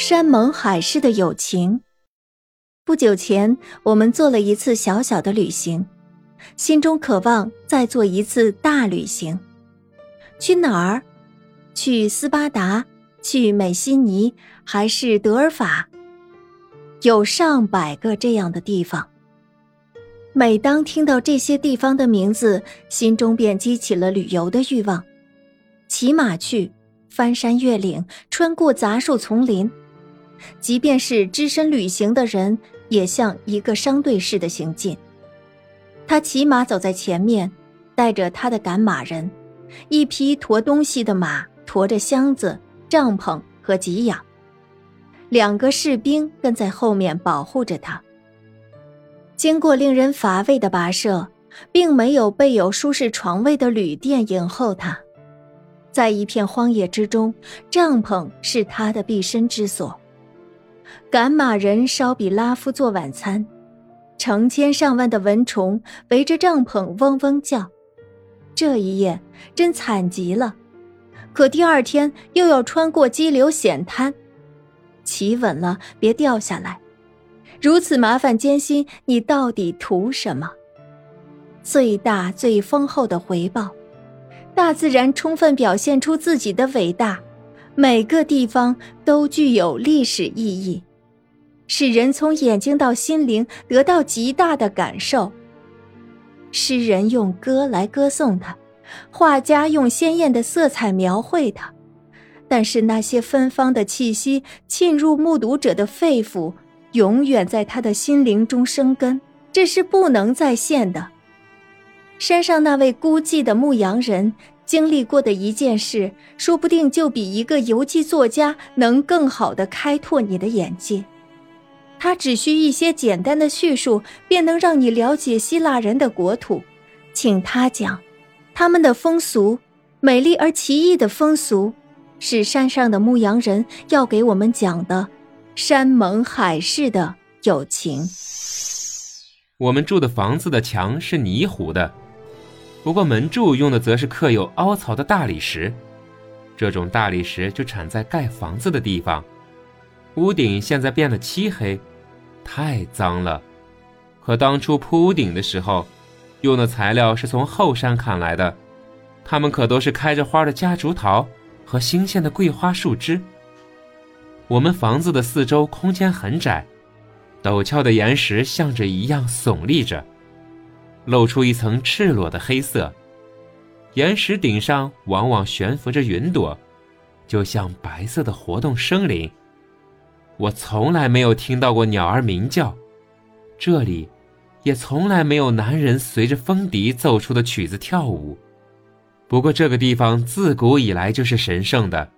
山盟海誓的友情。不久前，我们做了一次小小的旅行，心中渴望再做一次大旅行。去哪儿？去斯巴达？去美西尼？还是德尔法？有上百个这样的地方。每当听到这些地方的名字，心中便激起了旅游的欲望。骑马去，翻山越岭，穿过杂树丛林。即便是只身旅行的人，也像一个商队似的行进。他骑马走在前面，带着他的赶马人，一匹驮东西的马，驮着箱子、帐篷和给养。两个士兵跟在后面保护着他。经过令人乏味的跋涉，并没有备有舒适床位的旅店迎候他。在一片荒野之中，帐篷是他的避身之所。赶马人烧比拉夫做晚餐，成千上万的蚊虫围着帐篷嗡嗡叫。这一夜真惨极了，可第二天又要穿过激流险滩，骑稳了别掉下来。如此麻烦艰辛，你到底图什么？最大最丰厚的回报，大自然充分表现出自己的伟大。每个地方都具有历史意义，使人从眼睛到心灵得到极大的感受。诗人用歌来歌颂它，画家用鲜艳的色彩描绘它，但是那些芬芳的气息沁入目睹者的肺腑，永远在他的心灵中生根，这是不能再现的。山上那位孤寂的牧羊人。经历过的一件事，说不定就比一个游记作家能更好的开拓你的眼界。他只需一些简单的叙述，便能让你了解希腊人的国土。请他讲，他们的风俗，美丽而奇异的风俗，是山上的牧羊人要给我们讲的山盟海誓的友情。我们住的房子的墙是泥糊的。不过门柱用的则是刻有凹槽的大理石，这种大理石就产在盖房子的地方。屋顶现在变得漆黑，太脏了。可当初铺屋顶的时候，用的材料是从后山砍来的，它们可都是开着花的夹竹桃和新鲜的桂花树枝。我们房子的四周空间很窄，陡峭的岩石像着一样耸立着。露出一层赤裸的黑色，岩石顶上往往悬浮着云朵，就像白色的活动生灵。我从来没有听到过鸟儿鸣叫，这里也从来没有男人随着风笛奏出的曲子跳舞。不过这个地方自古以来就是神圣的，